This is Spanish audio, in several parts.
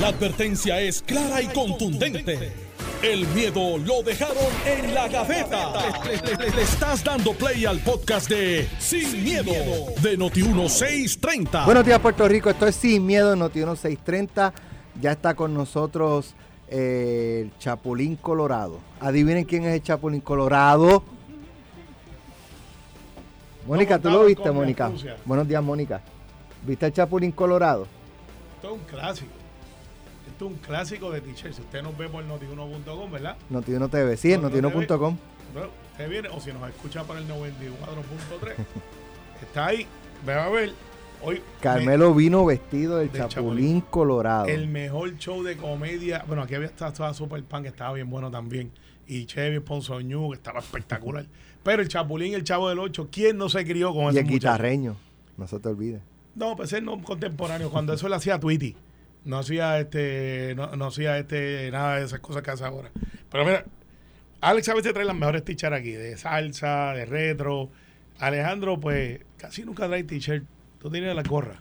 La advertencia es clara y contundente. El miedo lo dejaron en la gaveta. Le, le- le- le estás dando play al podcast de Sin, miedo, de Noti1630. Buenos días, Puerto Rico. Esto es Sin Miedo, Noti 630. Ya está con nosotros eh, el Chapulín Colorado. Adivinen quién es el Chapulín Colorado. Mónica, ¿tú lo viste, Mónica? Buenos días, Mónica. ¿Viste el Chapulín Colorado? Esto es un clásico. Esto es un clásico de t-shirt. Si usted nos ve por notiuno.com, ¿verdad? Noti1 TV, sí, en No, no notiuno.com. Usted viene, o si nos escucha por el 94.3, está ahí. Ve a ver. Hoy Carmelo vino vestido del Del Chapulín, Chapulín. Colorado. el mejor show de comedia. Bueno, aquí había estado, estaba Super Pan, que estaba bien bueno también. Y Chevy Ponzoñú, que estaba espectacular. Pero el Chapulín, el Chavo del 8, ¿quién no se crió con y ese el muchacho? guitarreño. No se te olvide. No, pues él no contemporáneo. Cuando eso le hacía Tweety. No hacía este, no, no hacía este, nada de esas cosas que hace ahora. Pero mira, Alex a veces trae las mejores t-shirts aquí, de salsa, de retro. Alejandro, pues, casi nunca trae t-shirt. Tú tienes la gorra.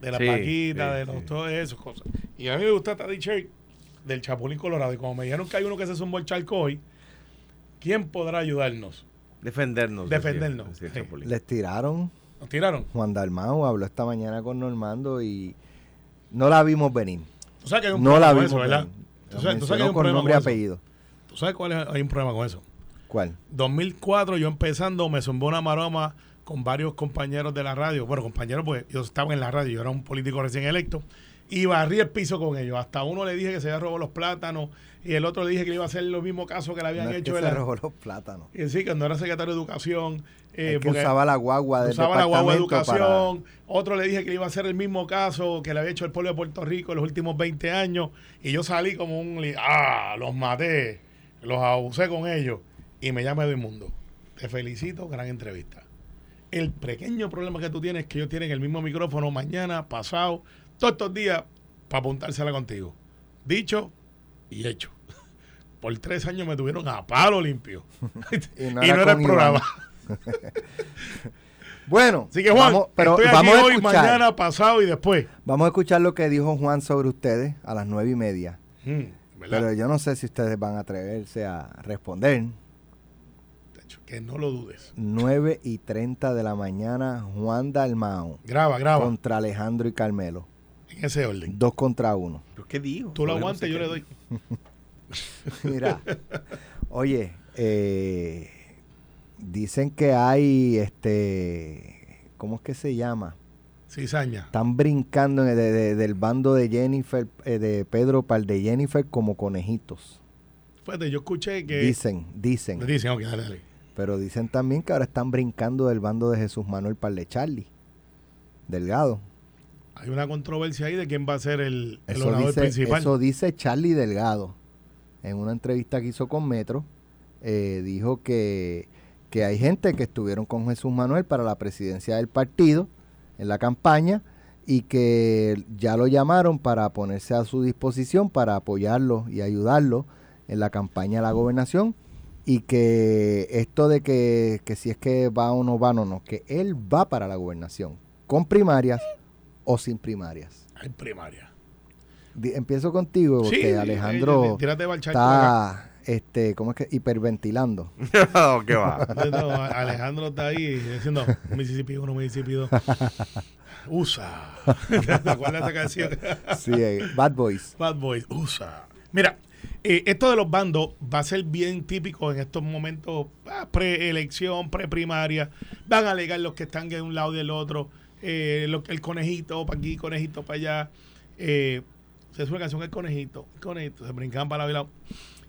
De la Sí, paquita, sí, de los, sí. todas esas cosas. Y a mí me gusta esta t-shirt del Chapulín Colorado. Y como me dijeron que hay uno que se zumbó el charco hoy, ¿quién podrá ayudarnos? Defendernos. Defendernos, decía. Les tiraron. ¿Nos tiraron? Juan Dalmau habló esta mañana con Normando y no la vimos venir. Tú sabes que hay un No la problema con vimos eso, ¿verdad? Tú La sabes, tú sabes que hay mencionó un con nombre y con apellido. ¿Tú sabes cuál es? Hay un problema con eso. ¿Cuál? 2004, yo empezando, me zumbó una maroma con varios compañeros de la radio. Bueno, compañeros, pues yo estaba en la radio, yo era un político recién electo. Y barrí el piso con ellos. Hasta uno le dije que se había robado los plátanos. Y el otro le dije que le iba a hacer los mismos casos que le habían No es hecho. que se la- robó los plátanos. Y sí, que no era secretario de Educación. Eh, que usaba la guagua del usaba la guagua de educación. Otro le dije que le iba a hacer el mismo caso que le había hecho el pueblo de Puerto Rico en los últimos 20 años. Y yo salí como un. ¡Ah! Los maté. Los abusé con ellos. Y me llama Mundo. Te felicito, gran entrevista. El pequeño problema que tú tienes es que ellos tienen el mismo micrófono mañana, pasado, todos estos días, para apuntársela contigo. Dicho y hecho. Por tres años me tuvieron a palo limpio. Y y no no era con el programa. Bueno, Así que Juan, vamos, pero estoy vamos aquí a hoy, escuchar. mañana, pasado y después. Vamos a escuchar lo que dijo Juan sobre ustedes a las nueve y media. Mm, ¿verdad? Pero yo no sé si ustedes van a atreverse a responder. Que no lo dudes. 9 y 30 de la mañana, Juan Dalmao Graba, graba. contra Alejandro y Carmelo. en ese orden. Dos contra uno. ¿Pero ¿Qué digo? Tú lo Todavía no aguantas, sé yo qué le doy. Mira, oye, eh, dicen que hay, este, ¿cómo es que se llama? Cizaña. Están brincando de- de- del bando de Jennifer, eh, de Pedro para el de Jennifer como conejitos. Fíjate, yo escuché que. Dicen, dicen. Dicen, ok, dale, dale. Pero dicen también que ahora están brincando del bando de Jesús Manuel para el de Charlie. Delgado. Hay una controversia ahí de quién va a ser el, el orador dice, principal. eso dice Charlie Delgado. En una entrevista que hizo con Metro, eh, dijo que, que hay gente que estuvieron con Jesús Manuel para la presidencia del partido en la campaña y que ya lo llamaron para ponerse a su disposición para apoyarlo y ayudarlo en la campaña a la gobernación y que esto de que, que si es que va o no va, no, no, que él va para la gobernación con primarias o sin primarias. Hay primaria. Di- Empiezo contigo porque Sí, Alejandro eh, acá. está este, ¿cómo es que? hiperventilando. no, ¿qué va? No, Alejandro está ahí diciendo Mississippi 1, Mississippi 2. USA. ¿Te acuerdas de esa canción? Sí, eh, Bad Boys. Bad Boys, USA. Mira, eh, esto de los bandos va a ser bien típico en estos momentos ah, preelección, preprimaria. Van a alegar los que están de un lado y del otro. eh, lo- el conejito para aquí, conejito para allá. Eh, se hace una canción El conejito, el conejito, se brincan para lado y lado.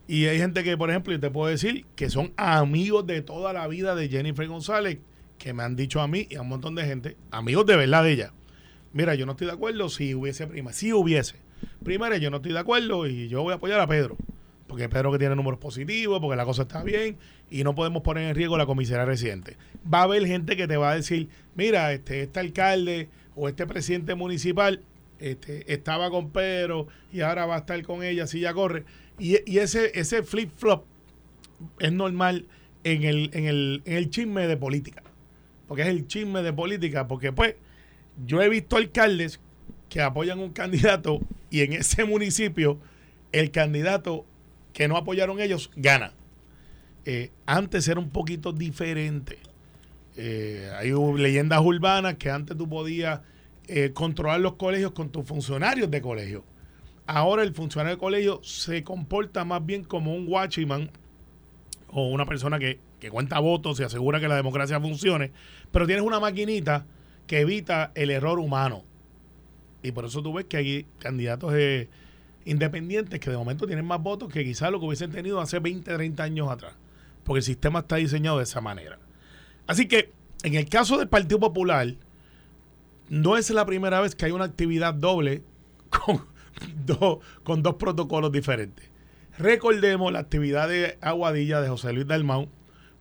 Y hay gente que, por ejemplo, yo te puedo decir que son amigos de toda la vida de Jennifer González, que me han dicho a mí y a un montón de gente, amigos de verdad de ella. Mira, yo no estoy de acuerdo si hubiese prima, si hubiese. Primero, yo no estoy de acuerdo y yo voy a apoyar a Pedro. Porque Pedro que tiene números positivos, porque la cosa está bien y no podemos poner en riesgo la comisaría residente. Va a haber gente que te va a decir, mira, este, este alcalde o este presidente municipal este, estaba con Pedro y ahora va a estar con ella si ya corre. Y, ese, ese flip-flop es normal en el, en, el, en el chisme de política. Porque es el chisme de política. Porque pues yo he visto alcaldes que apoyan un candidato y en ese municipio el candidato que no apoyaron ellos gana. Eh, antes era un poquito diferente. Eh, hay leyendas urbanas que antes tú podías eh, controlar los colegios con tus funcionarios de colegio. Ahora el funcionario de colegio se comporta más bien como un watchman o una persona que, que cuenta votos y asegura que la democracia funcione, pero tienes una maquinita que evita el error humano. Y por eso tú ves que hay candidatos independientes que de momento tienen más votos que quizás lo que hubiesen tenido hace 20, 30 años atrás porque el sistema está diseñado de esa manera. Así que en el caso del Partido Popular, no es la primera vez que hay una actividad doble con, con dos protocolos diferentes. Recordemos la actividad de Aguadilla de José Luis Dalmau,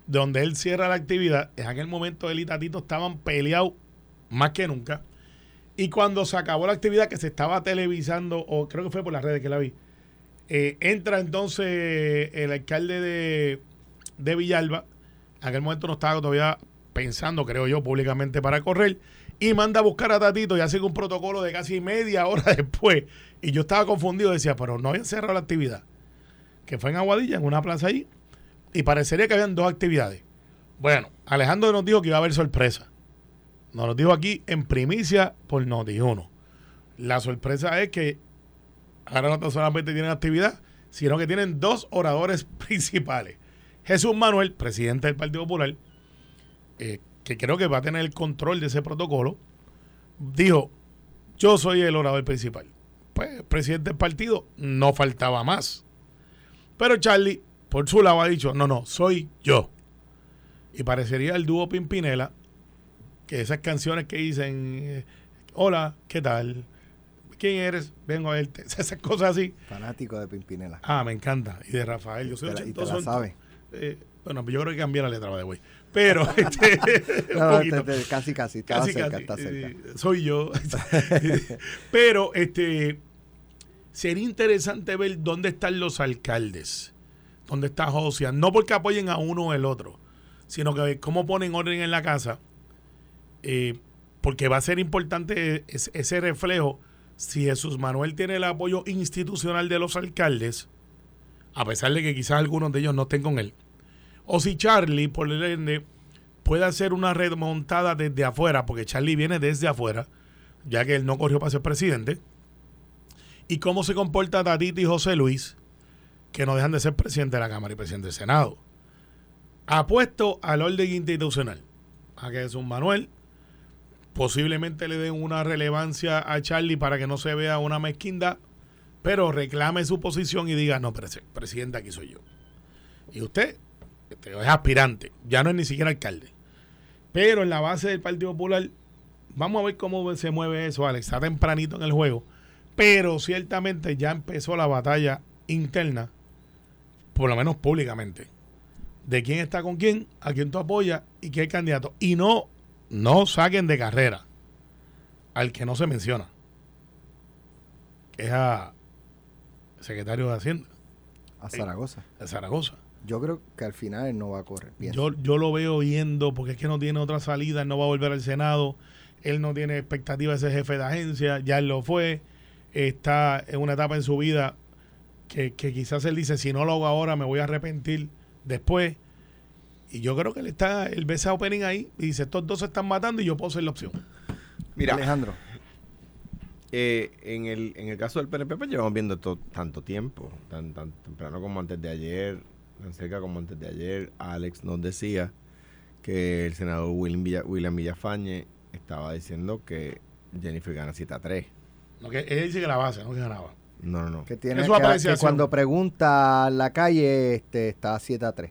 donde él cierra la actividad. En aquel momento él y Tatito estaban peleados más que nunca. Y cuando se acabó la actividad que se estaba televisando, o creo que fue por las redes que la vi, eh, entra entonces el alcalde de, de Villalba. En aquel momento no estaba todavía pensando, creo yo, públicamente para correr. Y manda a buscar a Tatito y hace un protocolo de casi media hora después. Y yo estaba confundido, decía, pero no habían cerrado la actividad. Que fue en Aguadilla, en una plaza ahí. Y parecería que habían dos actividades. Bueno, Alejandro nos dijo que iba a haber sorpresa. Nos lo dijo aquí en primicia por Noti1. La sorpresa es que ahora no solamente tienen actividad, sino que tienen dos oradores principales. Jesús Manuel, presidente del Partido Popular, eh, que creo que va a tener el control de ese protocolo, dijo, yo soy el orador principal. Pues, presidente del partido, no faltaba más. Pero Charlie, por su lado, ha dicho, no, no, soy yo. Y parecería el dúo Pimpinela, que esas canciones que dicen, eh, hola, ¿qué tal? ¿Quién eres? Vengo a verte. Esas cosas así. Fanático de Pimpinela. Ah, me encanta. Y de Rafael. Yo soy y te la sabe. Eh, bueno, yo creo que cambié la letra de güey. Pero, este, casi, casi, casi, cerca, Está cerca. Eh, soy yo. Pero, este, sería interesante ver dónde están los alcaldes, dónde está Josia, no porque apoyen a uno o el otro, sino que cómo ponen orden en la casa, eh, porque va a ser importante ese reflejo si Jesús Manuel tiene el apoyo institucional de los alcaldes a pesar de que quizás algunos de ellos no estén con él. O si Charlie, por el ende, puede hacer una remontada desde afuera, porque Charlie viene desde afuera, ya que él no corrió para ser presidente. Y cómo se comporta Tatito y José Luis, que no dejan de ser presidente de la Cámara y presidente del Senado. Apuesto al orden institucional. A que es un Manuel posiblemente le den una relevancia a Charlie para que no se vea una mezquindad pero reclame su posición y diga, no, presidente aquí soy yo. Y usted es aspirante, ya no es ni siquiera alcalde. Pero en la base del Partido Popular, vamos a ver cómo se mueve eso, Alex. Está tempranito en el juego, pero ciertamente ya empezó la batalla interna, por lo menos públicamente, de quién está con quién, a quién tú apoyas y qué candidato. Y no, no saquen de carrera al que no se menciona, que es a secretario de Hacienda. A Zaragoza. A Zaragoza. Yo creo que al final él no va a correr. Yo, yo lo veo yendo porque es que no tiene otra salida, él no va a volver al Senado, él no tiene expectativa de ser jefe de agencia, ya él lo fue, está en una etapa en su vida que, quizás él dice, si no lo hago ahora me voy a arrepentir después. Y yo creo que él está, él ve esa opening ahí y dice, estos dos se están matando y yo puedo ser la opción. Mira, Alejandro. Eh, en, el, en el caso del PNP, pues llevamos viendo esto tanto tiempo, tan, tan temprano como antes de ayer, tan cerca como antes de ayer. Alex nos decía que el senador William, William Villafañe estaba diciendo que Jennifer gana 7 a 3. No, que él dice que la base, no que ganaba. No, no, no. Que, tiene que, cuando pregunta la calle este, está 7 a 3.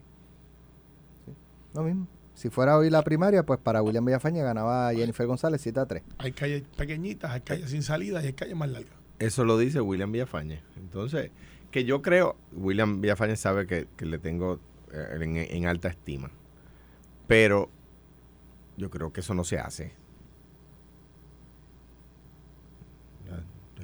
Lo mismo. Si fuera hoy la primaria, pues para William Villafaña ganaba Jennifer González 7 a 3. Hay calles pequeñitas, hay calles sin salida y hay calles más largas. Eso lo dice William Villafañe. Entonces, que yo creo, William Villafañe sabe que, le tengo eh, en, alta estima. Pero yo creo que eso no se hace.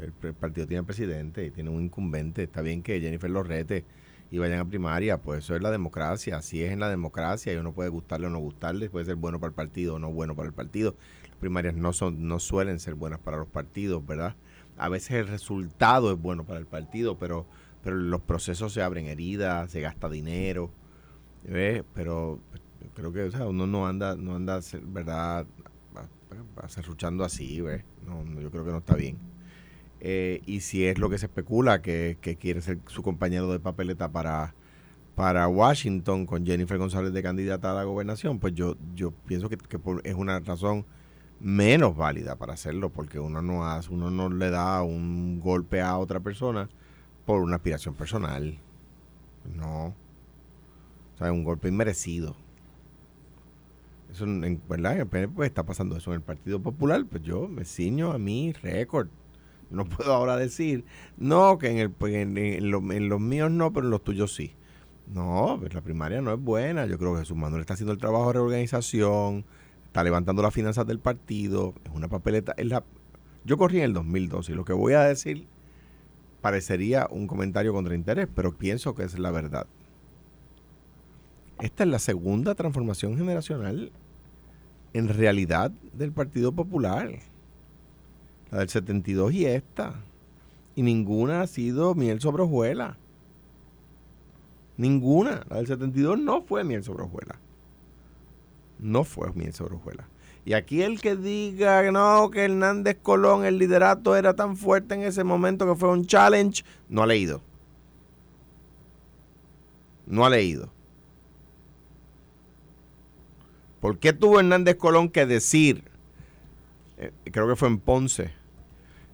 El, partido tiene presidente y tiene un incumbente. Está bien que Jennifer lo rete y vayan a primaria, pues eso es la democracia, así es en la democracia y uno puede gustarle o no gustarle, puede ser bueno para el partido o no bueno para el partido. Las primarias no son no suelen ser buenas para los partidos, ¿verdad? a veces el resultado es bueno para el partido, pero, pero los procesos se abren heridas, se gasta dinero, ¿ves? pero creo que o sea, uno no anda, no anda, verdad, acerruchando así, ¿ves? No, yo creo que no está bien. Eh, y si es lo que se especula, que, que quiere ser su compañero de papeleta para, para Washington con Jennifer González de candidata a la gobernación, pues yo, yo pienso que, es una razón menos válida para hacerlo, porque uno no hace, uno no le da un golpe a otra persona por una aspiración personal. No. O sea, un golpe inmerecido. Eso, en, ¿verdad? pues está pasando eso en el Partido Popular. Pues yo me ciño a mi récord. No puedo ahora decir, no, que en, el, pues, en, los míos no, pero en los tuyos sí. No, pues la primaria no es buena. Yo creo que Jesús Manuel está haciendo el trabajo de reorganización, está levantando las finanzas del partido, es una papeleta. Es la, yo corrí en el 2012 y lo que voy a decir parecería un comentario contra interés, pero pienso que es la verdad. Esta es la segunda transformación generacional en realidad del Partido Popular. La del 72 y esta. Y ninguna ha sido miel sobre hojuela. Ninguna. La del 72 no fue miel sobre hojuela no fue miel sobre hojuelas. Y aquí el que diga no, que Hernández Colón, el liderato era tan fuerte en ese momento que fue un challenge, no ha leído. No ha leído. ¿Por qué tuvo Hernández Colón que decir, eh, creo que fue en Ponce,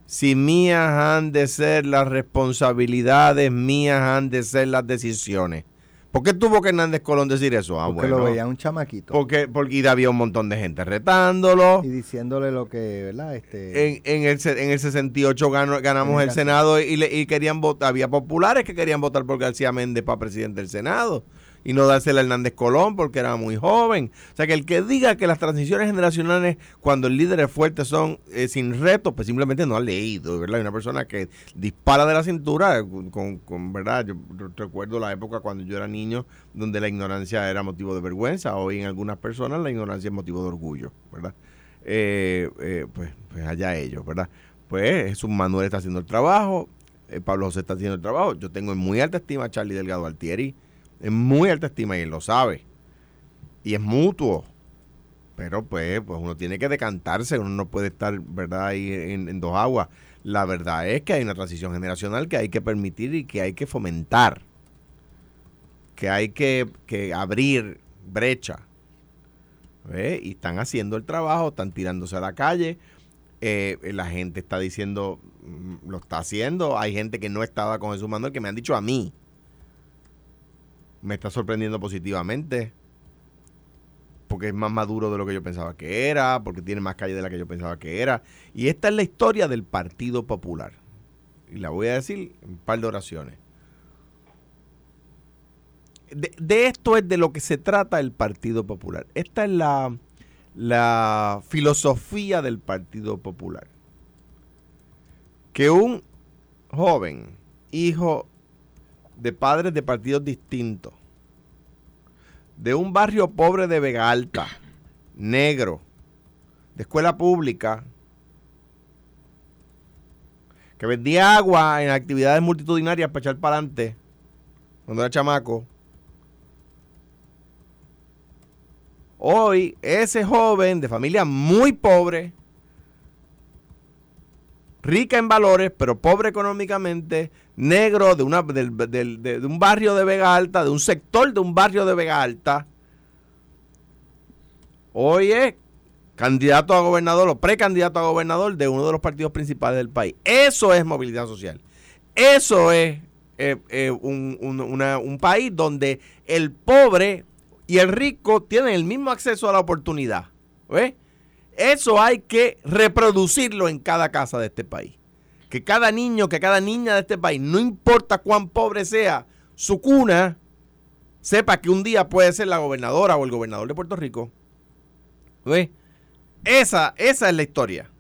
si mías han de ser las responsabilidades, mías han de ser las decisiones? ¿Por qué tuvo que Hernández Colón decir eso? Ah, porque lo veía un chamaquito. Porque, porque había un montón de gente retándolo. Y diciéndole lo que, ¿verdad? Este... En, en, el, en el 68 ganamos el, Senado y, y querían votar. Había populares que querían votar por García Méndez para presidente del Senado y no dársela a Hernández Colón porque era muy joven. O sea, que el que diga que las transiciones generacionales, cuando el líder es fuerte, son eh, sin reto, pues simplemente no ha leído, ¿verdad? Hay una persona que dispara de la cintura, eh, con, con ¿verdad? Yo recuerdo la época cuando yo era niño, donde la ignorancia era motivo de vergüenza. Hoy en algunas personas la ignorancia es motivo de orgullo, ¿verdad? Eh, pues, pues allá ellos, ¿verdad? Pues Jesús Manuel está haciendo el trabajo, Pablo José está haciendo el trabajo. Yo tengo en muy alta estima a Charlie Delgado Altieri en muy alta estima y él lo sabe. Y es mutuo. Pero pues, pues uno tiene que decantarse, uno no puede estar, ¿verdad?, ahí en, dos aguas. La verdad es que hay una transición generacional que hay que permitir y que hay que fomentar. Que hay que, abrir brecha. Y están haciendo el trabajo, están tirándose a la calle. Eh, la gente está diciendo, mm, lo está haciendo. Hay gente que no estaba con Jesús Manuel que me han dicho a mí me está sorprendiendo positivamente. Porque es más maduro de lo que yo pensaba que era, porque tiene más calle de la que yo pensaba que era. Y esta es la historia del Partido Popular. Y la voy a decir en un par de oraciones. De, esto es de lo que se trata el Partido Popular. Esta es la, la filosofía del Partido Popular. Que un joven, hijo de padres de partidos distintos, de un barrio pobre de Vega Alta, negro, de escuela pública, que vendía agua en actividades multitudinarias para echar para adelante cuando era chamaco. Hoy, ese joven de familia muy pobre, rica en valores, pero pobre económicamente, negro de, una, de, un barrio de Vega Alta, de un sector de un barrio de Vega Alta, hoy es candidato a gobernador o precandidato a gobernador de uno de los partidos principales del país. Eso es movilidad social. Eso es eh, eh, un, un país donde el pobre y el rico tienen el mismo acceso a la oportunidad. ¿Ves? Eso hay que reproducirlo en cada casa de este país. Que cada niño, que cada niña de este país, no importa cuán pobre sea su cuna, sepa que un día puede ser la gobernadora o el gobernador de Puerto Rico. ¿Ve? Esa, esa es la historia.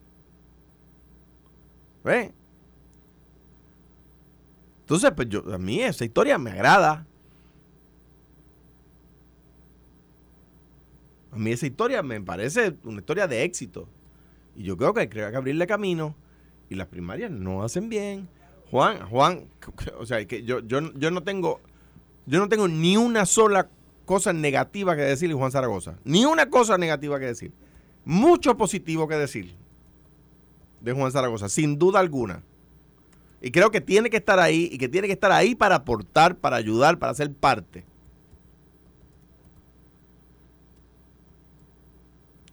¿Ve? Entonces, pues yo, a mí esa historia me agrada. A mí esa historia me parece una historia de éxito. Y yo creo que hay que abrirle camino y las primarias no hacen bien. Juan, Juan, o sea, que yo, yo, yo no tengo, yo no tengo ni una sola cosa negativa que decirle Juan Zaragoza. Ni una cosa negativa que decir. Mucho positivo que decir de Juan Zaragoza, sin duda alguna. Y creo que tiene que estar ahí y que tiene que estar ahí para aportar, para ayudar, para ser parte.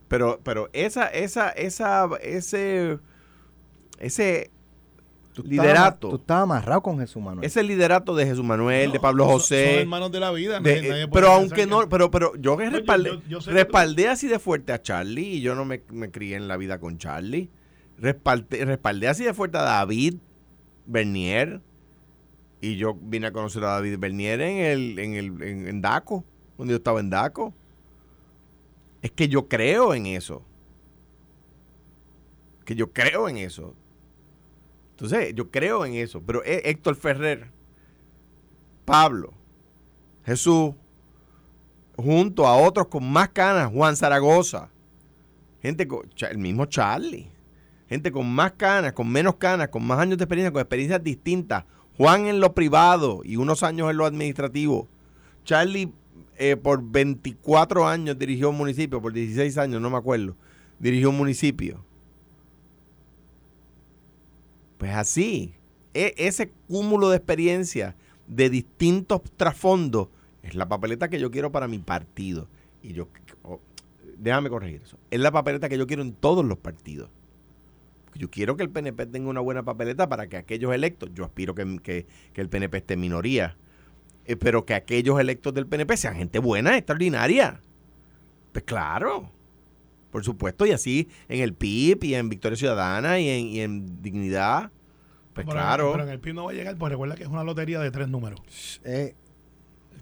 Pero, pero esa, esa, esa, ese, ese Tú liderato, Tú estabas amarrado con Jesús Manuel. ese liderato de Jesús Manuel, de Pablo José, Son hermanos de la vida. de- nadie- eh, pero aunque que- no, pero, pero yo que yo- respaldé, yo- yo sé que respaldé así de fuerte a Charlie y yo no me, me crié en la vida con Charlie. Respaldé, respaldé así de fuerte a David Bernier y yo vine a conocer a David Bernier en el, en el, en, en Daco, cuando yo estaba en Daco. Es que yo creo en eso. Que yo creo en eso. Entonces, yo creo en eso. Pero eh, Héctor Ferrer, Pablo, Jesús, junto a otros con más canas, Juan Zaragoza, gente con, el mismo Charlie, gente con más canas, con menos canas, con más años de experiencia, con experiencias distintas. Juan en lo privado y unos años en lo administrativo. Charlie eh, por 24 años dirigió un municipio, por 16 años, no me acuerdo, dirigió un municipio. Pues así, e- ese cúmulo de experiencia de distintos trasfondos es la papeleta que yo quiero para mi partido. Y yo, déjame corregir eso. Es la papeleta que yo quiero en todos los partidos. Yo quiero que el PNP tenga una buena papeleta para que aquellos electos, yo aspiro que, que- que el PNP esté minoría, eh, pero que aquellos electos del PNP sean gente buena, extraordinaria. Pues claro, por supuesto, y así en el PIB y en Victoria Ciudadana y en, y en Dignidad. Pues pero, claro. Pero en el PIB no va a llegar, pues recuerda que es una lotería de tres números. Eh,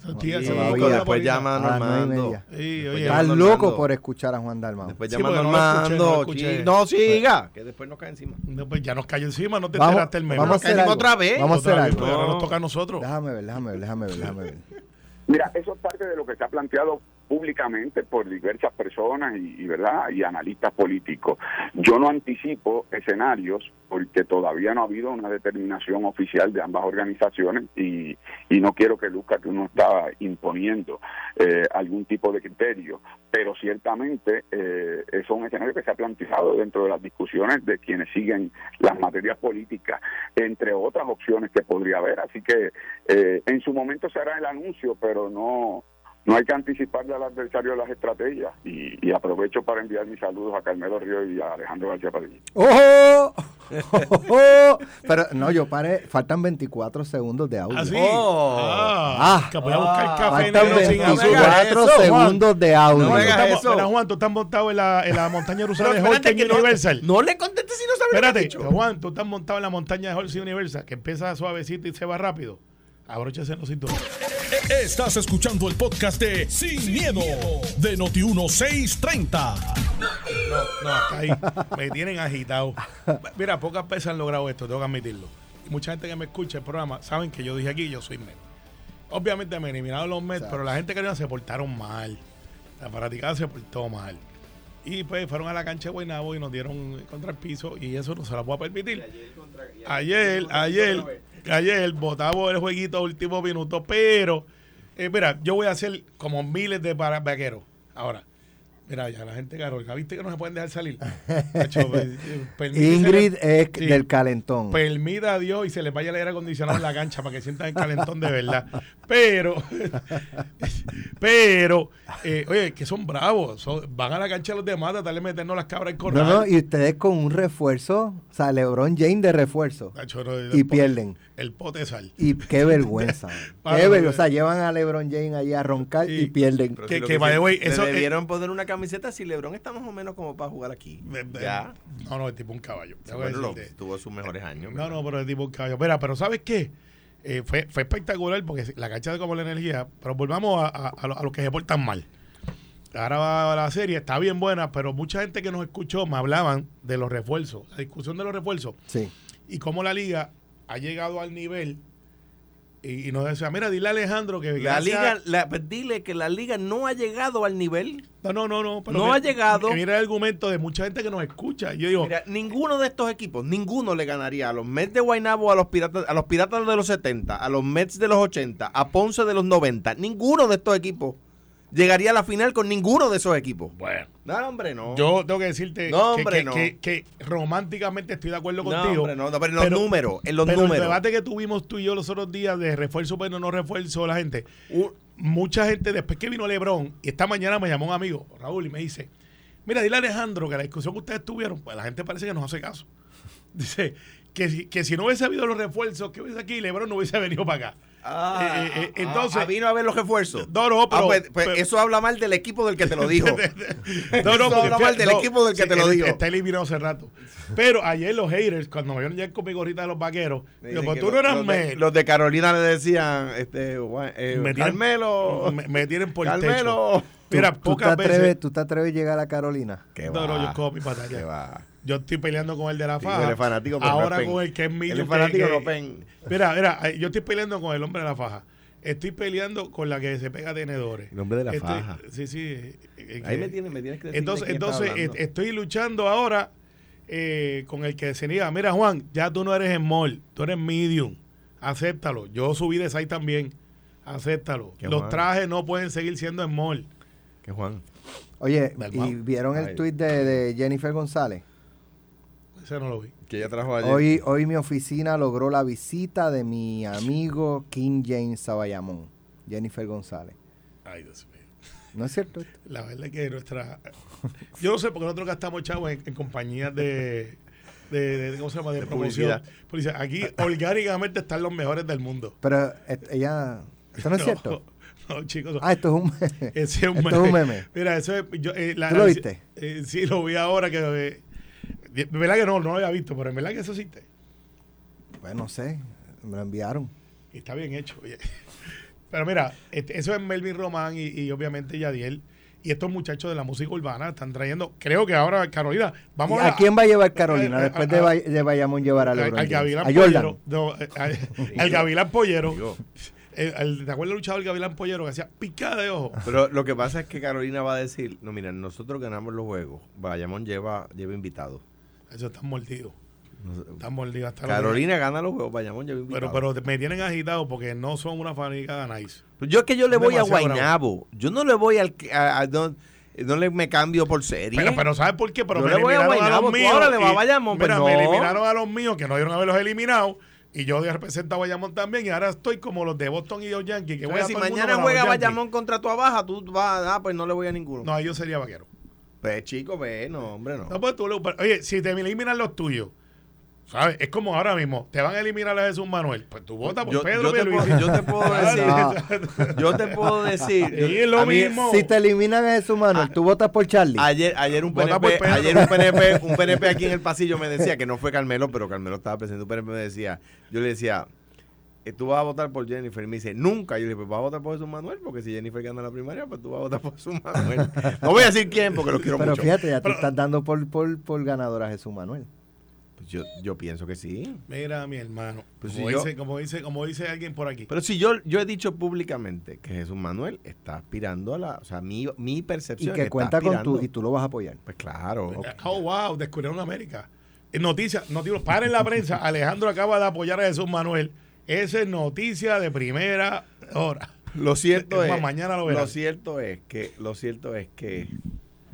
No, tía, y después política. llama a a Normando. Sí, oye, Estás Normando. loco por escuchar a Juan Dalmau. Después Sí, llama porque no lo escuché, no lo Normando. escuché. chi- No, siga, que después nos cae encima. no, pues ya nos cayó encima, no te Vamos- enteraste el meme. vamos a hacer otra vez. Vamos a hacer Otra vez, algo. pues, ahora No. nos toca a nosotros. Déjame ver, déjame ver, déjame ver, déjame ver. Mira, eso es parte de lo que se ha planteado públicamente por diversas personas y, y, verdad y analistas políticos. Yo no anticipo escenarios porque todavía no ha habido una determinación oficial de ambas organizaciones y, y no quiero que luzca que uno está imponiendo eh, algún tipo de criterio, pero ciertamente eh, es un escenario que se ha planteado dentro de las discusiones de quienes siguen las materias políticas, entre otras opciones que podría haber. Así que eh, en su momento se hará el anuncio, pero no no hay que anticiparle al adversario las estrategias. Y, y aprovecho para enviar mis saludos a Carmelo Río y a Alejandro García Padilla. ¡Ojo! ¡Ojo! Pero no, yo paré, faltan 24 segundos de audio. ¿Ah, sí? Oh. Ah, Ah. que voy a buscar café Faltan negro sin azúcar. 24 eso, Juan. segundos de audio. No Estamos- eso. Mira, Juan, tú estás montado en la, en la montaña rusa de espérate Hulk en no- Universal. No le contestes si no sabes lo que Espérate, dicho. Juan, tú estás montado en la montaña de Hulk Universal, que empieza suavecito y se va rápido. Abróchese los cinturones. Estás escuchando el podcast de Sin, miedo, de Noti1630. No, no, ahí me tienen agitado. Mira, pocas veces han logrado esto, tengo que admitirlo. Y mucha gente que me escucha el programa saben que yo dije aquí, yo soy Met. Obviamente me eliminaron los Mets, pero la gente que no se portaron mal. La fanaticada se portó mal. Y pues fueron a la cancha de Guaynabo y nos dieron contra el piso y eso no se la puedo permitir. Ayer, ayer, ayer votamos el jueguito último minuto, pero eh, mira, yo voy a hacer como miles de para- vaqueros. Ahora, mira, ya la gente Carolina, ¿viste que no se pueden dejar salir? Hacho, eh, Ingrid es Sí. del calentón. Permita a Dios y se les vaya el aire acondicionado en la cancha para que sientan el calentón de verdad. Pero, pero, eh, oye, que son bravos. son- van a la cancha los demás a de meternos las cabras en No, corral. no, y ustedes con un refuerzo, o sea, LeBron James de refuerzo. No, Y pierden. El pote de sal. Y qué vergüenza. Qué vergüenza. O sea, llevan a LeBron James allí a roncar Sí. y pierden. Que- que, by the way, le eso, eh, debieron poner una camiseta si LeBron está más o menos como para jugar aquí. Eh, eh, Ya. No, no, el tipo un caballo. Que Bueno, lo- tuvo sus mejores años. No, no, pero el tipo un caballo. Mira, pero ¿sabes qué? Eh, fue, fue espectacular porque la cancha de como la energía. Pero volvamos a, a- a lo- a los que se portan mal. Ahora va la serie, está bien buena, pero mucha gente que nos escuchó me hablaban de los refuerzos, la discusión de los refuerzos Sí. y cómo la liga ha llegado al nivel y, nos decía, mira, dile a Alejandro que La liga, la- pues dile que la liga no ha llegado al nivel. No, no, no, no. No ha llegado. Mira el argumento de mucha gente que nos escucha. Yo digo, Mira, ninguno de estos equipos, ninguno le ganaría a los Mets de Guaynabo, a los piratas, a los piratas de los 70, a los Mets de los 80, a Ponce de los 90. Ninguno de estos equipos llegaría a la final con ninguno de esos equipos. bueno, No, hombre, no. yo tengo que decirte No, que, hombre, que- no. que- que románticamente estoy de acuerdo no, contigo. hombre, no, no, pero en los pero- números, en los pero el números. debate que tuvimos tú y yo los otros días de refuerzo, pero no refuerzo, la gente, mucha gente, después que vino Lebron, y esta mañana me llamó un amigo, Raúl, y me dice, mira, dile a Alejandro que la discusión que ustedes tuvieron, pues la gente parece que nos hace caso. Dice que si, que si no hubiese habido los refuerzos que hubiese aquí, Lebron no hubiese venido para acá. Ah, Eh, eh, eh, ah, entonces- ah, vino a ver los refuerzos. No, no, Ah, pues, pues pero- eso habla mal del equipo del que te lo dijo. No, no, Eso habla mal del equipo del que te lo él digo. Está eliminado hace rato. Pero ayer los haters, cuando me vieron ya con mi gorrita de los vaqueros, Me digo, pues tú los- no eras los de, los de Carolina le decían, este, eh, Me tienen- Carmelo, me, me tienen por el techo. Mira, ¿Tú, tú te pocas atreves, veces. ¿Tú te atreves a llegar a Carolina? ¿Qué No, no, va? yo cojo mi ¿Qué batalla. Yo estoy peleando con el de la Sí, faja. él es fanático, pero no Ahora con el que es mío. Es que- fanático, que- no pen. Mira, mira, eh, yo estoy peleando con el hombre de la faja. Estoy peleando con la que se pega tenedores. El hombre de la Estoy- faja. Sí, sí. eh, eh, Ahí que- me tienes, me tienes que decir Entonces, de quién entonces estoy luchando ahora eh, con el que se niega. Mira, Juan, ya tú no eres small, tú eres medium. Acéptalo. Yo subí de size también. Acéptalo. Qué Los Juan. trajes no pueden seguir siendo small. ¿Qué, Juan? Oye, ¿y vieron el tuit de, de Jennifer González? Ese no lo vi. Que ella trajo ayer. Hoy, hoy mi oficina logró la visita de mi amigo King James Sabayamón, Jennifer González. Ay, Dios mío. ¿No es cierto? esto? La verdad es que nuestra. Yo no sé por qué nosotros gastamos chavos en, en compañías de. De, de- ¿Cómo se llama? De, De promoción. publicidad. Publicidad. Aquí orgánicamente están los mejores del mundo. Pero ella... ¿Esto no es cierto? No, chicos. Ah, esto es un meme. Ese es un Esto es un meme. Mira, eso es. Yo, eh, la- ¿Tú lo viste? eh, sí, lo vi ahora que. eh, de verdad que no, no lo había visto, pero en verdad que eso existe. Pues no sé, me lo enviaron. Y está bien hecho. oye. Pero mira, este, eso es Melvin Román y, y obviamente Yadiel. Y estos muchachos de la música urbana están trayendo, creo que ahora Carolina, vamos ¿A quién va a llevar Carolina a- después a- de, Bay- de Bayamón llevar a al, LeBron al? Gavilán A Jordan. Pollero. no, al, al Gavilán Pollero. El- al- ¿Te acuerdas del luchador Gavilán Pollero que hacía picada de ojo? Pero lo que pasa es que Carolina va a decir, no, mira, nosotros ganamos los juegos. Bayamón lleva, lleva invitados. Eso están mordidos. Nos- Están mordidos. hasta Carolina gana los juegos, Bayamón Pero, pero me tienen agitado porque no son una fanática de nice. Pues yo es que yo le voy a Guaynabo. Yo no le voy al... a- a- no, no le me cambio por serie. Pero, pero ¿sabes por qué? Pero Yo me le voy a eliminaron a, Guaynabo, los tú míos. ahora le vas a Bayamón, pues mira, no. me eliminaron a los míos que no dieron haberlos eliminado. Y yo represento a Bayamón también. Y ahora estoy como los de Boston y los Yankees. Que voy a si mañana juega. Bayamón contra tu abaja, tú vas, ah, pues no le voy a ninguno. No, yo sería vaquero. Pues chico, ve, no, hombre, no. No, pues tú oye, si te eliminan los tuyos, ¿sabes? Es como ahora mismo. Te van a eliminar a Jesús Manuel. Pues tú votas por yo, Pedro yo te Pierluisi. puedo, yo te puedo decir, yo te puedo decir, Sí, es lo a mí- mismo. Si te eliminan a Jesús Manuel, tú votas por Charlie. Ayer, ayer un PNP, ayer un PNP, un PNP aquí en el pasillo me decía que no fue Carmelo, pero Carmelo estaba presente. Un PNP me decía, yo le decía, tú vas a votar por Jennifer. Y me dice, nunca. Yo le dije, pues vas a votar por Jesús Manuel, porque si Jennifer gana la primaria, pues tú vas a votar por Jesús Manuel. No voy a decir quién, porque lo quiero Pero mucho. fíjate, ya Pero- estás dando por, por, por ganador a Jesús Manuel. Pues yo, yo pienso que sí. Mira, mi hermano. Pues como, si yo- dice, como, dice, como dice alguien por aquí. Pero si yo, yo he dicho públicamente que Jesús Manuel está aspirando a la, o sea, mi, mi Y percepción que es está cuenta con tú y tú lo vas a apoyar. Pues claro. Oh, wow, descubrieron América. Noticias, noticias, paren la prensa. Alejandro acaba de apoyar a Jesús Manuel. Esa es noticia de primera hora. Lo cierto Es es, mañana lo verás. cierto es que, lo cierto es que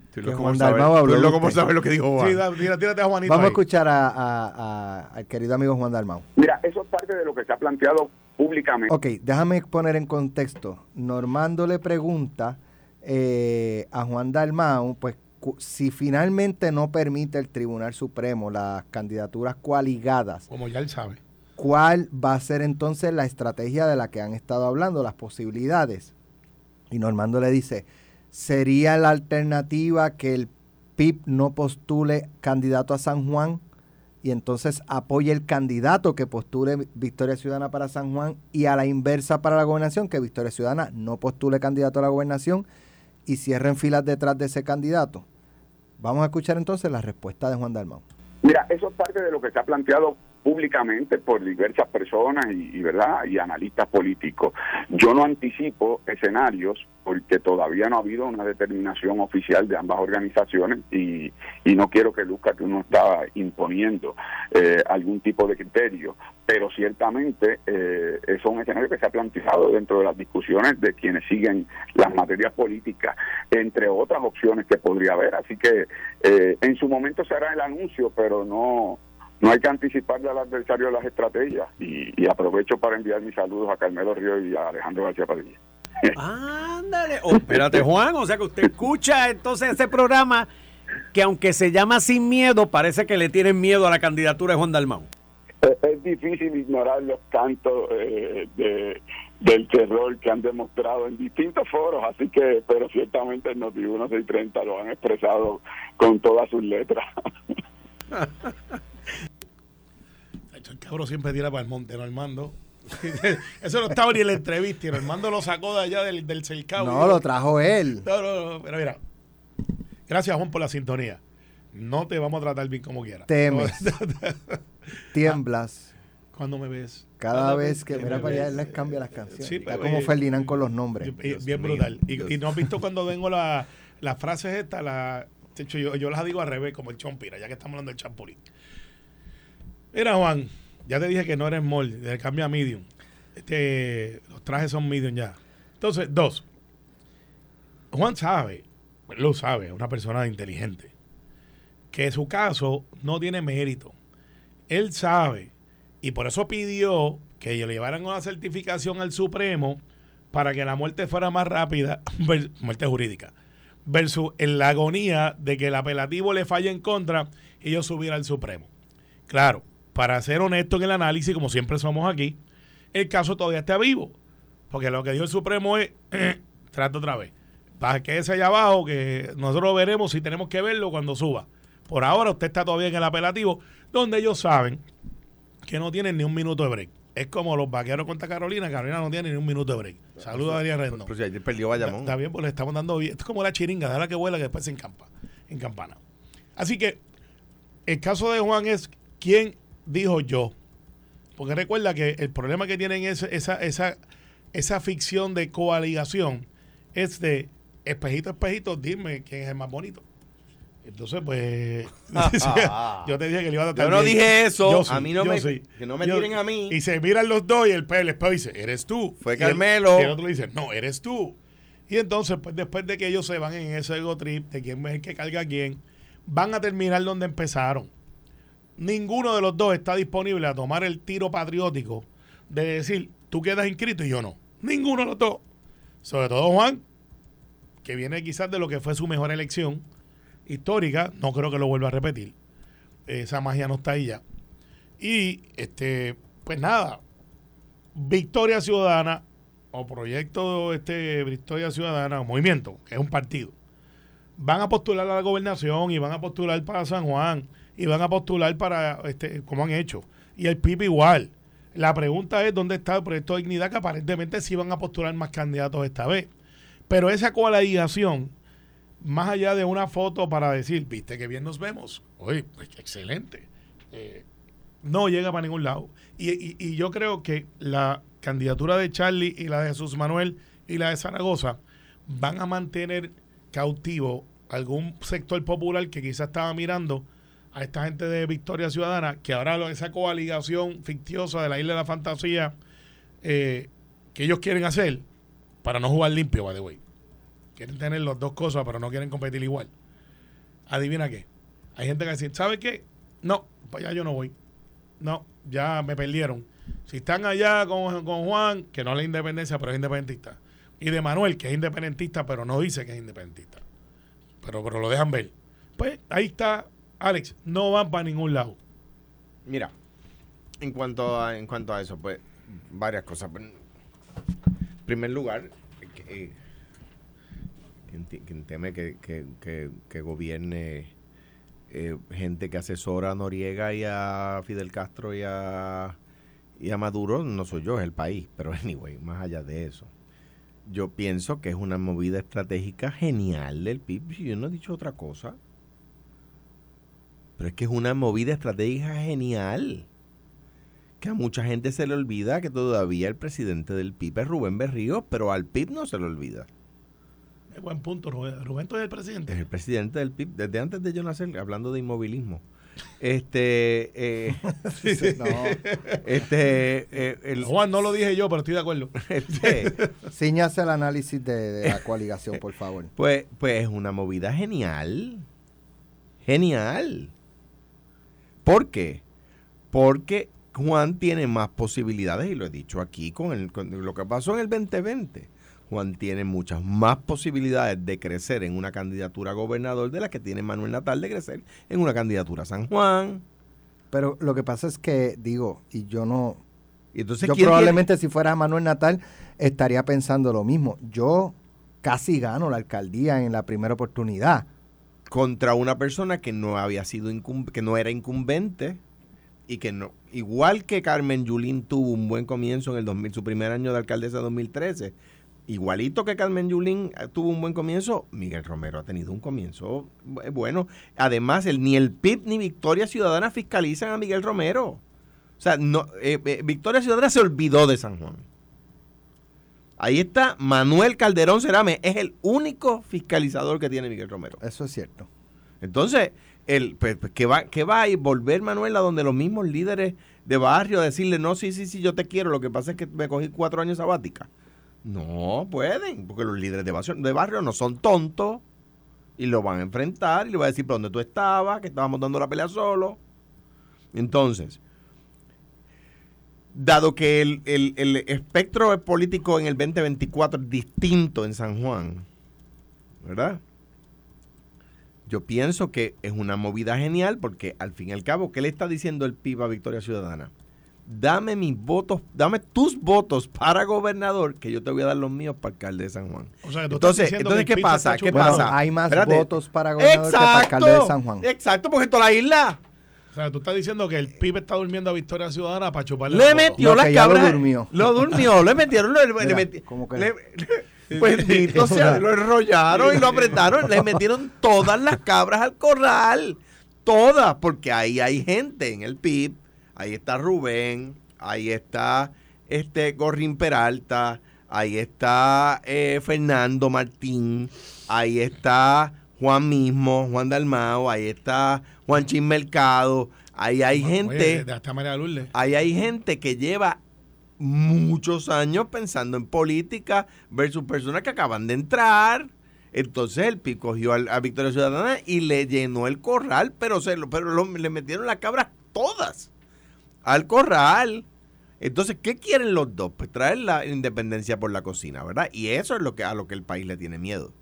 estoy loco Juan por saber, Dalmau habló estoy de loco por usted. saber lo que dijo Juan. Sí, da- tira- tírate a Juanito. Vamos a escuchar a, a- a- al querido amigo Juan Dalmau. Mira, eso es parte de lo que se ha planteado públicamente. Ok, déjame poner en contexto. Normando le pregunta eh, a Juan Dalmau, pues si finalmente no permite el Tribunal Supremo las candidaturas coaligadas, Como ya él sabe. ¿Cuál va a ser entonces la estrategia de la que han estado hablando, las posibilidades? Y Normando le dice, ¿sería la alternativa que el PIB no postule candidato a San Juan y entonces apoye el candidato que postule Victoria Ciudadana para San Juan y a la inversa para la gobernación, que Victoria Ciudadana no postule candidato a la gobernación y cierren filas detrás de ese candidato? Vamos a escuchar entonces la respuesta de Juan Dalmau. Mira, eso es parte de lo que se ha planteado públicamente por diversas personas y, verdad y analistas políticos. Yo no anticipo escenarios porque todavía no ha habido una determinación oficial de ambas organizaciones y, y no quiero que luzca que uno está imponiendo eh, algún tipo de criterio, pero ciertamente eh, es un escenario que se ha planteado dentro de las discusiones de quienes siguen las materias políticas, entre otras opciones que podría haber. Así que eh, en su momento se hará el anuncio, pero no no hay que anticiparle al adversario las estrategias. Y, aprovecho para enviar mis saludos a Carmelo Río y a Alejandro García Padilla. Ándale, oh, espérate Juan, o sea que usted escucha entonces ese programa que aunque se llama Sin Miedo, parece que le tienen miedo a la candidatura de Juan Dalmau. Es, difícil ignorar los cantos eh, de, del terror que han demostrado en distintos foros, así que, pero ciertamente el Noti 1630 lo han expresado con todas sus letras. el cabrón siempre tira para el monte, ¿no, Armando? Eso no estaba ni en la entrevista, el Armando lo sacó de allá del, del cercado. No, lo trajo él. No, no, no, pero mira. Gracias, Juan, por la sintonía. No te vamos a tratar bien como quieras. Temes. tiemblas. Cuando me ves. Cada, vez que, mira para allá, él les cambia las canciones. Sí, como Ferdinand con los nombres. Bien, brutal. Y, no has visto cuando vengo las frases estas, la, yo, yo las digo al revés, como el chompira, ya que estamos hablando del champulín. Mira, Juan, ya te dije que no eres molde, cambia a medium. Este, los trajes son medium ya. Entonces, dos. Juan sabe, lo sabe, es una persona inteligente, que su caso no tiene mérito. Él sabe, y por eso pidió que le llevaran una certificación al Supremo para que la muerte fuera más rápida, muerte jurídica, versus en la agonía de que el apelativo le falle en contra y yo subiera al Supremo. Claro, para ser honesto en el análisis, como siempre somos aquí, el caso todavía está vivo. Porque lo que dio el Supremo es, trata otra vez. Para que ese allá abajo, que nosotros veremos si tenemos que verlo cuando suba. Por ahora usted está todavía en el apelativo, donde ellos saben que no tienen ni un minuto de break. Es como los vaqueros contra Carolina. Carolina no tiene ni un minuto de break. Saludos a Daniel Rendón. Pero si ayer perdió Bayamón. Está, bien, pues le estamos dando bien. Esto es como la chiringa, la que vuela que después se encampa, en campana. Así que el caso de Juan es quién dijo yo. Porque recuerda que el problema que tienen es esa, esa, esa ficción de coaligación es de espejito, espejito, dime quién es el más bonito. Entonces, pues. yo te dije que le iba a tratar. Yo no dije eso. a mí no me. Que no me tiren a mí. Y se miran los dos y el, el espejo dice, eres tú. Fue Carmelo. Y el, otro dice, no, eres tú. Y entonces, pues después de que ellos se van en ese ego trip de quién es el que carga a quién, van a terminar donde empezaron ninguno de los dos está disponible a tomar el tiro patriótico de decir, tú quedas inscrito y yo no. Ninguno de los dos. Sobre todo Juan, que viene quizás de lo que fue su mejor elección histórica, no creo que lo vuelva a repetir. Esa magia no está ahí ya. Y este, pues nada, Victoria Ciudadana o proyecto este Victoria Ciudadana o movimiento, que es un partido, van a postular a la gobernación y van a postular para San Juan y van a postular para, este, como han hecho. Y el PIB igual. La pregunta es dónde está el proyecto de dignidad, que aparentemente sí van a postular más candidatos esta vez. Pero esa coaligación, más allá de una foto para decir, viste que bien nos vemos, oye, pues excelente, eh, no llega para ningún lado. Y, y, yo creo que la candidatura de Charlie y la de Jesús Manuel y la de Zaragoza van a mantener cautivo algún sector popular que quizás estaba mirando a esta gente de Victoria Ciudadana, que ahora esa coaligación fictiosa de la Isla de la Fantasía eh, que ellos quieren hacer para no jugar limpio, by the way. Quieren tener las dos cosas, pero no quieren competir igual. Adivina qué. Hay gente que dice, ¿sabe qué? No, pues ya yo no voy. No, ya me perdieron. Si están allá con, con Juan, que no es la independencia, pero es independentista. Y de Manuel, que es independentista, pero no dice que es independentista. Pero, pero lo dejan ver. Pues ahí está Alex, no van para ningún lado. Mira, en cuanto a, en cuanto a eso, pues varias cosas. En primer lugar, que, eh, teme que, que, gobierne eh, gente que asesora a Noriega y a Fidel Castro y a, y a Maduro, no soy yo, es el país. Pero anyway, más allá de eso, yo pienso que es una movida estratégica genial del PIB. Yo no he dicho otra cosa. Pero es que es una movida estratégica genial. que a mucha gente se le olvida que todavía el presidente del PIB es Rubén Berrío, pero al PIB no se le olvida. Es buen punto, Rubén. Rubén es el presidente. Es el presidente del PIB, desde antes de yo nacer, hablando de inmovilismo. Este, eh, No, este, eh, el- Juan, no lo dije yo, pero estoy de acuerdo. este, ciñase el análisis de, de la coaligación, por favor. pues, pues es una movida genial. Genial. ¿Por qué? Porque Juan tiene más posibilidades, y lo he dicho aquí con, el, con lo que pasó en el 2020. Juan tiene muchas más posibilidades de crecer en una candidatura a gobernador de las que tiene Manuel Natal de crecer en una candidatura a San Juan. Pero lo que pasa es que, digo, y yo no, entonces, yo ¿quién probablemente si fuera Manuel Natal estaría pensando lo mismo. Yo casi gano la alcaldía en la primera oportunidad. Contra una persona que no había sido que no era incumbente y que no igual que Carmen Yulín tuvo un buen comienzo en el 2000, su primer año de alcaldesa de 2013 igualito que Carmen Yulín eh, tuvo un buen comienzo Miguel Romero ha tenido un comienzo bu- bueno. Además el, ni el PIB ni Victoria Ciudadana fiscalizan a Miguel Romero. O sea no eh, eh, Victoria Ciudadana se olvidó de San Juan Ahí está Manuel Calderón Cerame, es el único fiscalizador que tiene Miguel Romero. Eso es cierto. Entonces, el, pues, pues, ¿qué, va, ¿qué va a ir? volver Manuel a donde los mismos líderes de barrio a decirle, no, sí, sí, sí, yo te quiero, lo que pasa es que me cogí cuatro años sabática? No pueden, porque los líderes de barrio, de barrio no son tontos y lo van a enfrentar y le va a decir por dónde tú estabas, que estábamos dando la pelea solo. Entonces, dado que el, el- el espectro político en el 2024 es distinto en San Juan, ¿verdad? Yo pienso que es una movida genial porque al fin y al cabo, ¿qué le está diciendo el PIB a Victoria Ciudadana? Dame mis votos, dame tus votos para gobernador, que yo te voy a dar los míos para alcalde de San Juan. O sea, que tú estás Entonces, entonces ¿qué pasa? ¿Qué chupando- Bueno, pasa? hay más Espérate. votos para gobernador que para alcalde de San Juan. Exacto, porque esto es la isla. O sea, tú estás diciendo que el PIB está durmiendo a Victoria Ciudadana para chuparle Le metió No, las que ya lo cabras. durmió. Lo durmió, le metieron. Le, le Mira, meti- ¿cómo que? le- pues bendito sea, lo enrollaron y lo apretaron. Le metieron todas las cabras al corral. Todas, porque ahí hay gente en el PIB. Ahí está Rubén, ahí está este Gorrín Peralta, ahí está eh, Fernando Martín, ahí está Juan mismo, Juan Dalmao, ahí está Juan Chin Mercado, ahí hay gente de hasta María Lourdes. ahí hay gente que lleva muchos años pensando en política versus personas que acaban de entrar. Entonces el PIB cogió a, Victoria Ciudadana y le llenó el corral, pero, se lo, pero lo- le metieron las cabras todas al corral. Entonces, ¿qué quieren los dos? Pues traer la independencia por la cocina, ¿verdad? Y eso es lo que a lo que el país le tiene miedo.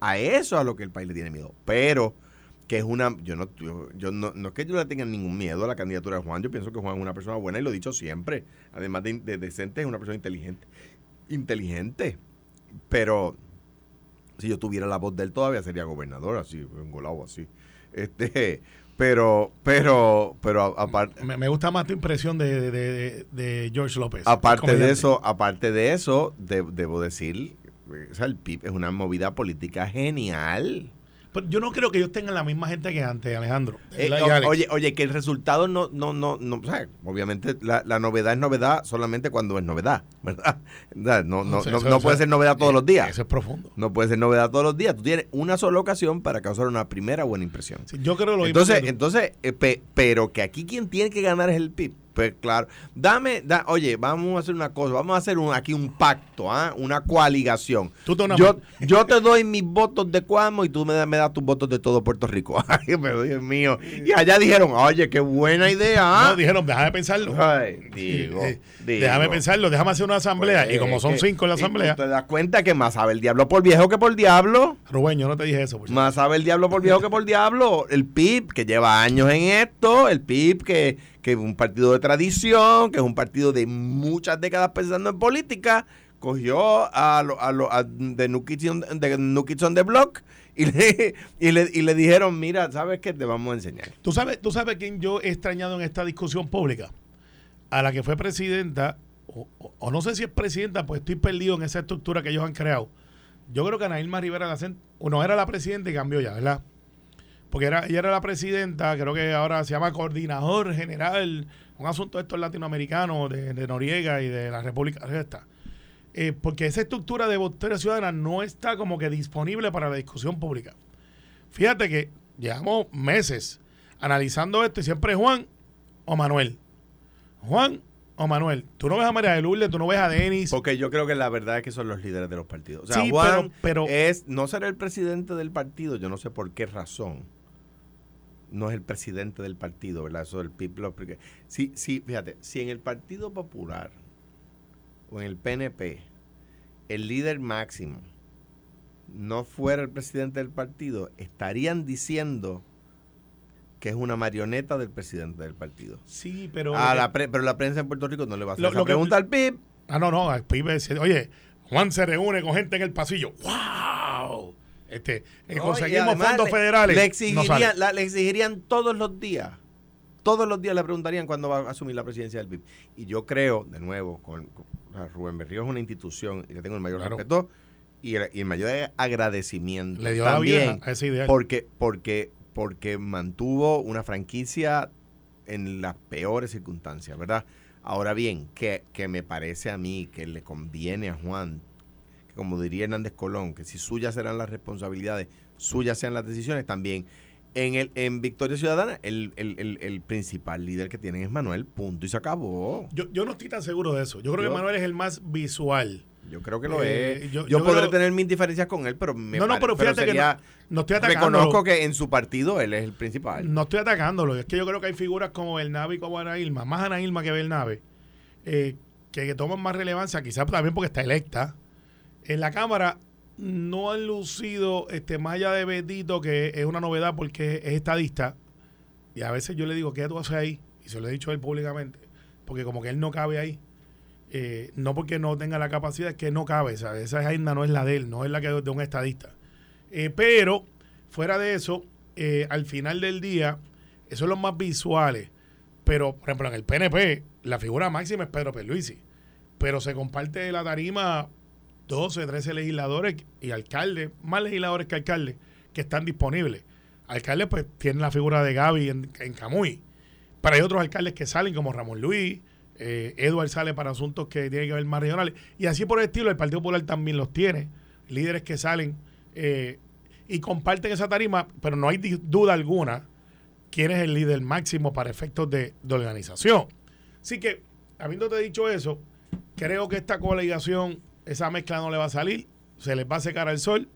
A eso es a lo que el país le tiene miedo. Pero que es una yo no yo, yo no, no es que yo le tenga ningún miedo a la candidatura de Juan yo pienso que Juan es una persona buena y lo he dicho siempre además de, de decente es una persona inteligente inteligente pero si yo tuviera la voz de él todavía sería gobernador así engolado así este pero pero pero aparte Me, me gusta más tu impresión de, de- de- de George López. aparte de eso aparte de eso de- debo decir o sea, el PIB es una movida política genial Pero yo no creo que ellos tengan la misma gente que antes, Alejandro. Eh, o- oye, oye, que el resultado no, no, no, no, o sea, obviamente la, la novedad es novedad solamente cuando es novedad, ¿verdad? No, no, no, eso- no puede ser novedad todos eh, los días. Eso es profundo. No puede ser novedad todos los días. Tú tienes una sola ocasión para causar una primera buena impresión. Sí, yo creo lo mismo Entonces, entonces, eh, pe- pero que aquí quien tiene que ganar es el PIB. Pues claro, dame, da, oye, vamos a hacer una cosa, vamos a hacer un, aquí un pacto, ¿ah? una coaligación. Tú te una- Yo, yo te doy mis votos de Cuamo y tú me, das- me das tus votos de todo Puerto Rico. Ay, pero Dios mío. Y allá dijeron, oye, qué buena idea. ¿ah? No, dijeron, déjame pensarlo. Ay, digo, Eh, digo. déjame pensarlo, déjame hacer una asamblea. Pues, y como son cinco en la tú asamblea, te das cuenta que más sabe el diablo por viejo que por diablo. Rubén, yo no te dije eso. por. Más sabe el diablo por viejo que por diablo. El PIB, que lleva años en esto, el PIB, que, que es un partido de tradición, que es un partido de muchas décadas pensando en política, cogió a los a lo, a de, New Kids on, de New Kids on the Block y le, y, le, y le dijeron, mira, ¿sabes qué? Te vamos a enseñar. ¿Tú sabes, ¿Tú sabes quién yo he extrañado en esta discusión pública? A la que fue presidenta, o, o- no sé si es presidenta, pues estoy perdido en esa estructura que ellos han creado. Yo creo que Ana Irma Rivera Lacen, no era la presidenta y cambió ya, ¿verdad? Porque era, ella era la presidenta, creo que ahora se llama coordinador general un asunto de estos latinoamericanos, de, de Noriega y de la República. Eh, porque esa estructura de votación ciudadana no está como que disponible para la discusión pública. Fíjate que llevamos meses analizando esto y siempre Juan o Manuel. Juan o Manuel. Tú no ves a María de Lourdes, tú no ves a Denis. Porque yo creo que la verdad es que son los líderes de los partidos. O sea, Sí, Juan pero- pero- es no ser el presidente del partido, yo no sé por qué razón. No es el presidente del partido, ¿verdad? Eso del PIB. Porque, sí, sí, fíjate, si en el Partido Popular o en el PNP el líder máximo no fuera el presidente del partido, estarían diciendo que es una marioneta del presidente del partido. Sí, pero. A la pre- pero la prensa en Puerto Rico no le va a hacer Lo- esa lo que- pregunta al PIB. Ah, no, no. al pibe dice, Oye, Juan se reúne con gente en el pasillo. ¡Wow! Este, eh, No, conseguimos fondos le- federales. Le exigirían, sale. la- le exigirían todos los días. Todos los días le preguntarían cuándo va a asumir la presidencia del PIB. Y yo creo, de nuevo, con, Rubén Berrío es una institución y le tengo el mayor Claro. respeto y el, y el mayor agradecimiento. Le dio la también vida a esa idea. porque, porque, porque mantuvo una franquicia en las peores circunstancias, ¿verdad? Ahora bien, que, que me parece a mí que le conviene a Juan, como diría Hernández Colón, que si suyas serán las responsabilidades, suyas sean las decisiones también. En, el, en Victoria Ciudadana, el, el- el- el principal líder que tienen es Manuel, punto, y se acabó. Yo, yo no estoy tan seguro de eso. Yo creo Yo- que Manuel es el más visual. Yo creo que lo Eh, es. yo- Yo, podré creo- tener mis diferencias con él, pero me No, no, pero fíjate que sería- no, no estoy atacando. Reconozco que en su partido él es el principal. No estoy atacándolo. Es que yo creo que hay figuras como Bernabe y como Ana Irma, más Ana Irma que Bernabe, eh, que, que toman más relevancia, quizás también porque está electa. En la Cámara no han lucido, este, más de Betito, que es una novedad porque es estadista, y a veces yo le digo, ¿qué tú haces ahí? Y se lo he dicho a él públicamente, porque como que él no cabe ahí. Eh, no porque no tenga la capacidad, es que no cabe. ¿sabes? Esa agenda no es la de él, no es la que de un estadista. Eh, pero, fuera de eso, eh, al final del día, esos son los más visuales. Pero, por ejemplo, en el PNP, la figura máxima es Pedro Pierluisi. Pero se comparte la tarima 12, 13 legisladores y alcaldes, más legisladores que alcaldes, que están disponibles. Alcaldes, pues, tienen la figura de Gaby en, Camuy. Pero hay otros alcaldes que salen, como Ramón Luis, eh, Edward sale para asuntos que tienen que ver más regionales. Y así por el estilo, el Partido Popular también los tiene. Líderes que salen eh, y comparten esa tarima, pero no hay duda alguna quién es el líder máximo para efectos de, de organización. Así que, habiéndote dicho eso, creo que esta coligación, esa mezcla no le va a salir, se les va a secar al sol.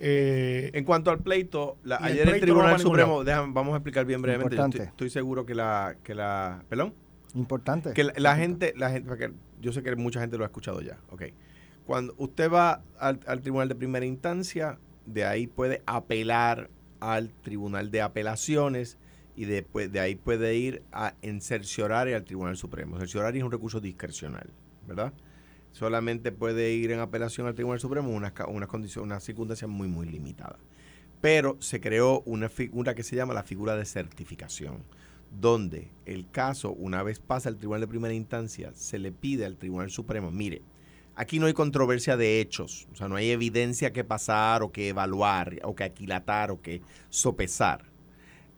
Eh, En cuanto al pleito, la- ayer el pleito Tribunal Supremo, déjame- vamos a explicar bien brevemente. Estoy, estoy seguro que la, que la, perdón, Importante. que la, la gente, la gente, porque yo sé que mucha gente lo ha escuchado ya, ok. Cuando usted va al, al Tribunal de Primera Instancia, de ahí puede apelar al Tribunal de Apelaciones y después de ahí puede ir a en cerciorari al Tribunal Supremo. Cerciorari es un recurso discrecional, ¿verdad? Solamente puede ir en apelación al Tribunal Supremo unas, unas condiciones, unas circunstancias muy, muy limitadas. Pero se creó una figura que se llama la figura de certificación, donde el caso, una vez pasa al Tribunal de Primera Instancia, se le pide al Tribunal Supremo, mire, aquí no hay controversia de hechos, o sea, no hay evidencia que pasar o que evaluar, o que aquilatar, o que sopesar.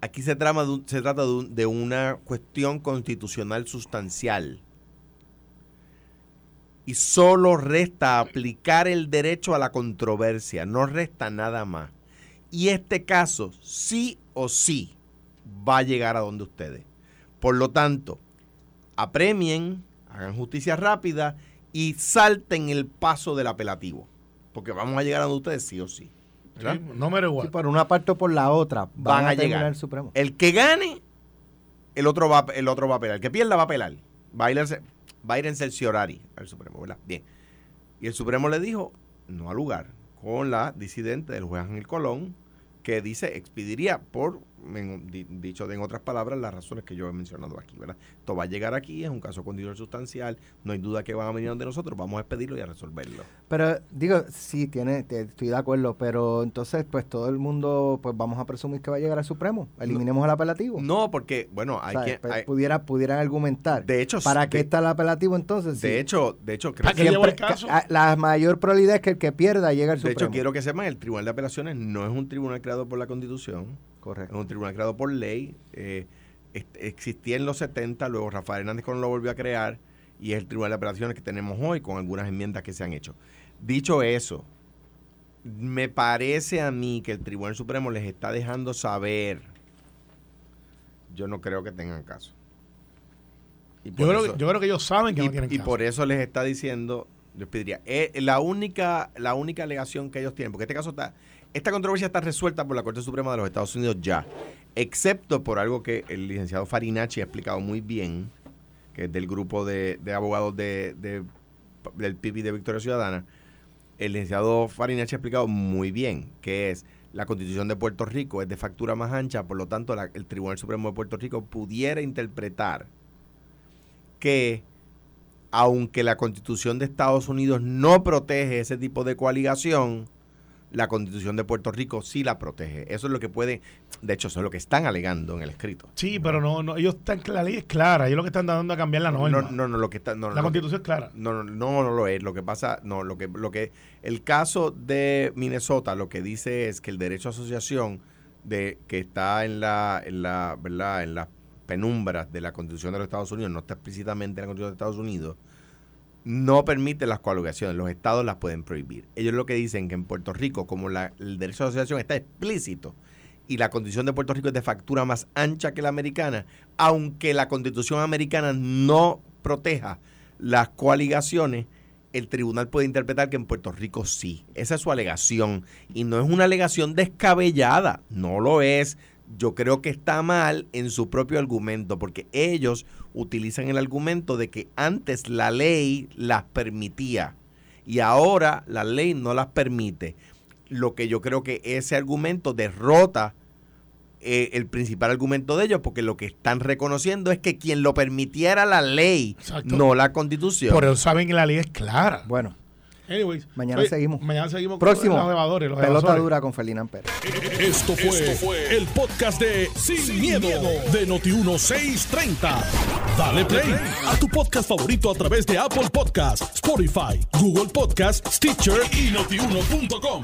Aquí se, trama de un- se trata de, un- de una cuestión constitucional sustancial. Y solo resta aplicar el derecho a la controversia, no resta nada más. Y este caso, sí o sí, va a llegar a donde ustedes. Por lo tanto, apremien, hagan justicia rápida y salten el paso del apelativo. Porque vamos a llegar a donde ustedes sí o sí. no me Sí, igual. por una parte o por la otra. Van, Van a, llegar. el Supremo. El que gane, el otro va, el otro va a apelar. El que pierda va a apelar. Va a ir, al- va a ir en al Supremo, ¿verdad? Bien. Y el Supremo le dijo, no al lugar, con la disidente del juez Ángel Colón, que dice, expediría por, en- di- dicho de en otras palabras, las razones que yo he mencionado aquí, ¿verdad? Esto va a llegar aquí, es un caso constitucional sustancial, no hay duda que van a venir donde nosotros, vamos a expedirlo y a resolverlo. Pero digo, sí, tiene, te- estoy de acuerdo, pero entonces pues todo el mundo, pues vamos a presumir que va a llegar al Supremo. Eliminemos el apelativo. No, porque, bueno, hay O sea, que... pues, hay- pudiera, pudieran argumentar. de hecho, ¿Para de- qué está el apelativo entonces? De Sí. hecho, de hecho, creo ¿Para qué que- el caso? La mayor probabilidad es que el que pierda llegue al De Supremo. hecho, quiero que sepan, el Tribunal de Apelaciones no es un tribunal creado por la Constitución, es Correcto. un tribunal creado por ley. eh, existía en los 70, luego Rafael Hernández Colón lo volvió a crear y es el Tribunal de Apelaciones que tenemos hoy con algunas enmiendas que se han hecho. Dicho eso, me parece a mí que el Tribunal Supremo les está dejando saber, yo no creo que tengan caso. Y Yo creo, eso- que- yo creo que ellos saben que y, no tienen y caso. por eso les está diciendo, les pediría, eh, la única, la única alegación que ellos tienen, porque este caso está, esta controversia está resuelta por la Corte Suprema de los Estados Unidos ya, excepto por algo que el licenciado Farinacci ha explicado muy bien, que es del grupo de, abogados de, de- del PIB de Victoria Ciudadana, el licenciado Farinacci ha explicado muy bien, que es la constitución de Puerto Rico es de factura más ancha, por lo tanto el Tribunal Supremo de Puerto Rico pudiera interpretar que aunque la constitución de Estados Unidos no protege ese tipo de coaligación, la constitución de Puerto Rico sí la protege. Eso es lo que pueden, de hecho, eso es lo que están alegando en el escrito. Sí, pero no, no, ellos están, la ley es clara, ellos lo que están dando a cambiar la No, norma. no, no, lo que está, no, la no, constitución es clara. no, no, no, no lo es. Lo que pasa, no, lo que, lo que, el caso de Minnesota lo que dice es que el derecho a asociación de que está en la, en la, ¿verdad? En las penumbras de la Constitución de los Estados Unidos, no está explícitamente en la Constitución de Estados Unidos, no permite las coaligaciones. Los estados las pueden prohibir. Ellos lo que dicen que en Puerto Rico, como la- el derecho a asociación está explícito y la constitución de Puerto Rico es de factura más ancha que la americana, aunque la constitución americana no proteja las coaligaciones, el tribunal puede interpretar que en Puerto Rico sí. Esa es su alegación. Y no es una alegación descabellada, no lo es. Yo creo que está mal en su propio argumento, porque ellos utilizan el argumento de que antes la ley las permitía y ahora la ley no las permite. Lo que yo creo que ese argumento derrota eh, el principal argumento de ellos, porque lo que están reconociendo es que quien lo permitiera la ley, Exacto. no la constitución. Por eso saben que la ley es clara. Bueno, Anyways, Mañana oye, seguimos. Mañana seguimos próximo. con los evadores. Los pelota evasores. dura con Ferdinand Pérez. Esto fue, el podcast de Sin, miedo, de Noti1630. Dale play a tu podcast favorito a través de Apple Podcasts, Spotify, Google Podcasts, Stitcher y notiuno.com.